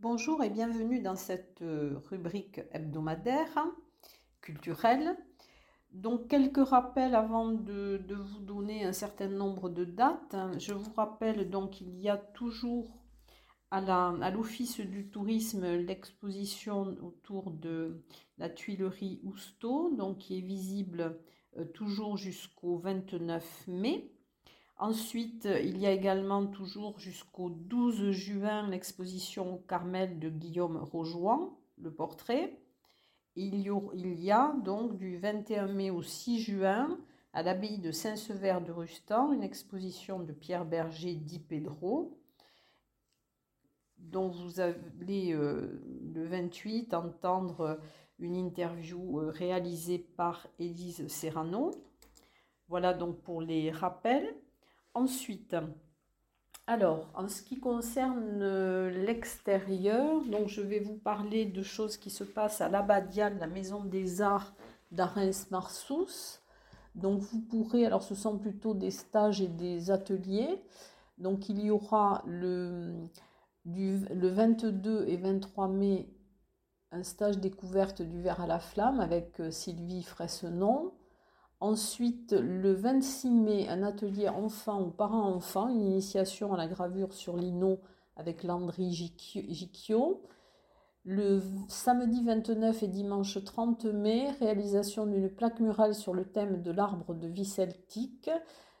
Bonjour et bienvenue dans cette euh, rubrique hebdomadaire culturelle. Donc quelques rappels avant de, vous donner un certain nombre de dates. Je vous rappelle donc qu'il y a toujours à l'Office du tourisme l'exposition autour de la Tuilerie Housteau, donc qui est visible euh, toujours jusqu'au 29 mai. Ensuite, il y a également toujours jusqu'au 12 juin l'exposition Carmel de Guillaume Rojoin, le portrait. Il y, a, donc du 21 mai au 6 juin à l'abbaye de Saint-Sever de Rustan une exposition de Pierre Berger Di Pedro dont vous allez euh, le 28 entendre une interview euh, réalisée par Élise Serrano. Voilà donc pour les rappels. Ensuite, alors, en ce qui concerne euh, l'extérieur, donc je vais vous parler de choses qui se passent à l'Abbadiale, la Maison des Arts d'Arens-Marsous. Donc vous pourrez, alors ce sont plutôt des stages et des ateliers. Donc il y aura le, du, le 22 et 23 mai un stage découverte du verre à la flamme avec euh, Sylvie Fressenon. Ensuite, le 26 mai, un atelier enfant ou parents-enfants, une initiation à la gravure sur lino avec Landry Gicchio. Le samedi 29 et dimanche 30 mai, réalisation d'une plaque murale sur le thème de l'arbre de vie celtique,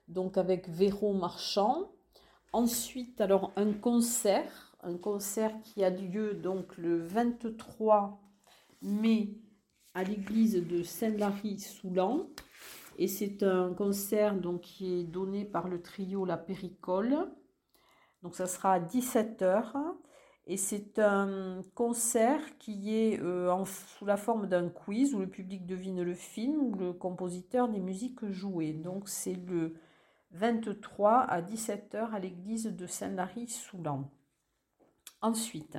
donc avec Véro Marchand. Ensuite, alors un concert, un concert qui a lieu donc le 23 mai à l'église de Saint-Lary-Soulan. Et c'est un concert donc, qui est donné par le trio La Péricole. Donc ça sera à 17h. Et c'est un concert qui est euh, sous la forme d'un quiz où le public devine le film ou le compositeur des musiques jouées. Donc c'est le 23 à 17h à l'église de Saint-Lary-Soulan. Ensuite,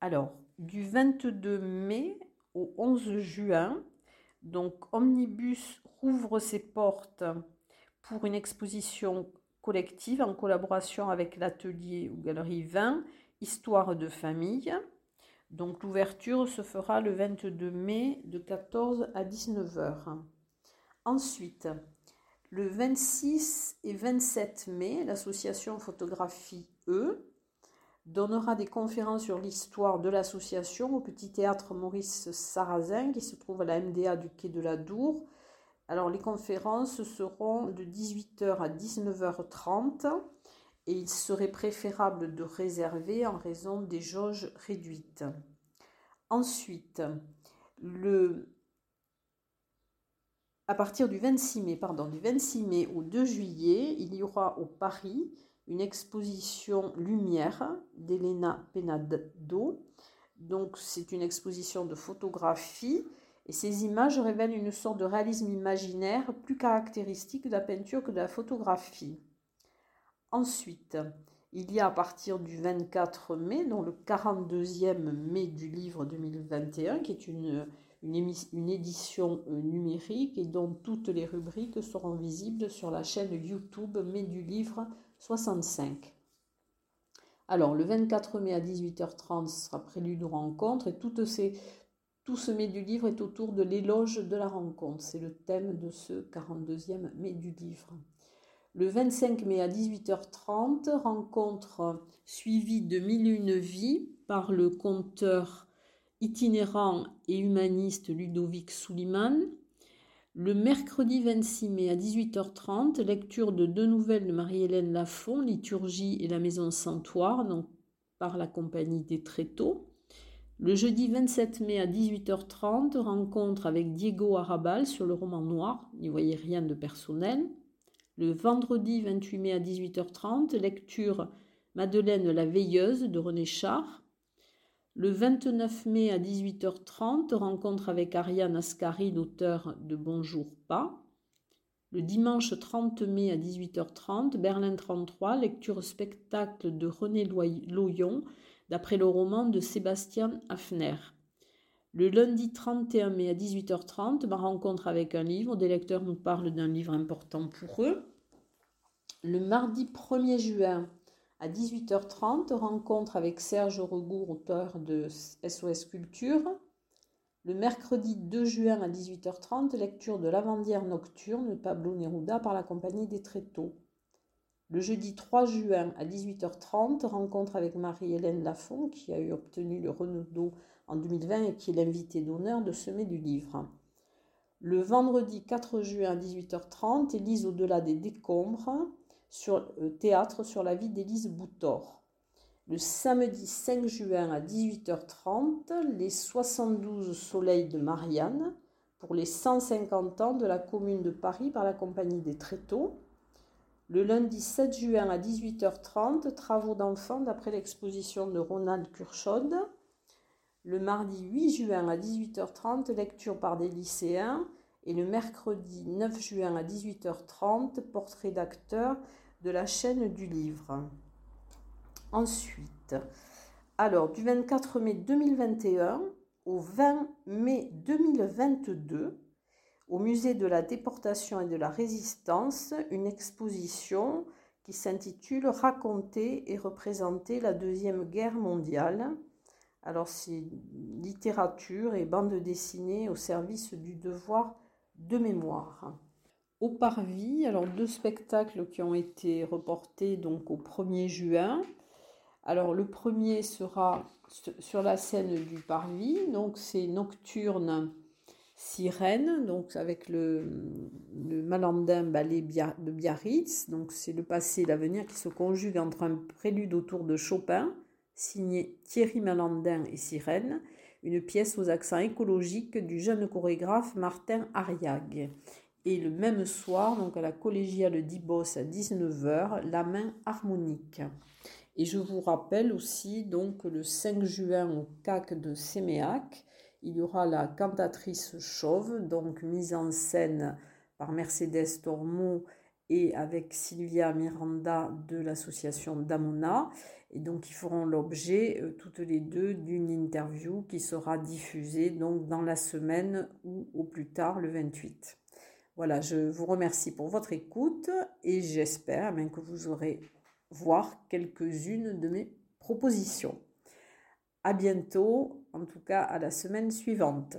alors, du 22 mai au 11 juin, donc Omnibus rouvre ses portes pour une exposition collective en collaboration avec l'atelier ou galerie 20 Histoire de famille. Donc l'ouverture se fera le 22 mai de 14 à 19 h Ensuite, le 26 et 27 mai, l'association Photographie E donnera des conférences sur l'histoire de l'association au Petit Théâtre Maurice Sarrazin qui se trouve à la MDA du Quai de la Dour. Alors les conférences seront de 18h à 19h30 et il serait préférable de réserver en raison des jauges réduites. Ensuite, le à partir du 26 mai, pardon, du 26 mai au 2 juillet, il y aura au Paris une exposition Lumière d'Elena Penado. Donc c'est une exposition de photographie et ces images révèlent une sorte de réalisme imaginaire plus caractéristique de la peinture que de la photographie. Ensuite, il y a à partir du 24 mai, donc le 42e mai du livre 2021, qui est une, une, une édition euh, numérique et dont toutes les rubriques seront visibles sur la chaîne YouTube Mai du livre 65. Alors, le 24 mai à 18h30 sera prélude de rencontre et tout ce mai du livre est autour de l'éloge de la rencontre. C'est le thème de ce 42e mai du livre. Le 25 mai à 18h30, rencontre suivie de Mille une vies par le conteur itinérant et humaniste Ludovic Souliman. Le mercredi 26 mai à 18h30, lecture de deux nouvelles de Marie-Hélène Lafont, Liturgie et la Maison Santoire, par la compagnie des Tréteaux. Le jeudi 27 mai à 18h30, rencontre avec Diego Arabal sur le roman noir, n'y voyez rien de personnel. Le vendredi 28 mai à 18h30, lecture Madeleine la Veilleuse de René Char. Le 29 mai à 18h30, rencontre avec Ariane Ascari, l'auteur de Bonjour pas. Le dimanche 30 mai à 18h30, Berlin 33, lecture spectacle de René Loyon, d'après le roman de Sébastien Hafner. Le lundi 31 mai à 18h30, ma rencontre avec un livre, des lecteurs nous parlent d'un livre important pour eux. Le mardi 1er juin à 18h30, rencontre avec Serge Regour, auteur de SOS Culture. Le mercredi 2 juin à 18h30, lecture de Lavandière nocturne, Pablo Neruda par la compagnie des Tréteaux. Le jeudi 3 juin à 18h30, rencontre avec Marie-Hélène Lafont, qui a eu obtenu le Renaudot en 2020 et qui est l'invitée d'honneur de Semer du Livre. Le vendredi 4 juin à 18h30, Élise au-delà des décombres, sur le théâtre sur la vie d'Élise Boutor. Le samedi 5 juin à 18h30, les 72 soleils de Marianne pour les 150 ans de la commune de Paris par la compagnie des Tréteaux. Le lundi 7 juin à 18h30, travaux d'enfants d'après l'exposition de Ronald Curchod. Le mardi 8 juin à 18h30, lecture par des lycéens. Et le mercredi 9 juin à 18h30, portrait d'acteurs de la chaîne du livre. Ensuite, alors du 24 mai 2021 au 20 mai 2022, au musée de la déportation et de la résistance une exposition qui s'intitule Raconter et représenter la Deuxième Guerre mondiale. Alors c'est littérature et bande dessinée au service du devoir de mémoire. Au Parvis, alors deux spectacles qui ont été reportés donc au 1er juin. Alors le premier sera sur la scène du Parvis, donc c'est Nocturne Sirène, donc avec le, Malandin ballet de Biarritz. Donc c'est le passé et l'avenir qui se conjuguent entre un prélude autour de Chopin, signé Thierry Malandin et Sirène, une pièce aux accents écologiques du jeune chorégraphe Martin Ariag. Et le même soir, donc à la collégiale d'Ibos à 19h, la main harmonique. Et je vous rappelle aussi donc le 5 juin au CAC de Séméac, il y aura la cantatrice chauve, donc mise en scène par Mercedes Tormo et avec Sylvia Miranda de l'association Damona. Et donc, ils feront l'objet euh, toutes les deux d'une interview qui sera diffusée donc dans la semaine ou au plus tard le 28. Voilà, je vous remercie pour votre écoute et j'espère que vous aurez voir quelques-unes de mes propositions. À bientôt, en tout cas à la semaine suivante.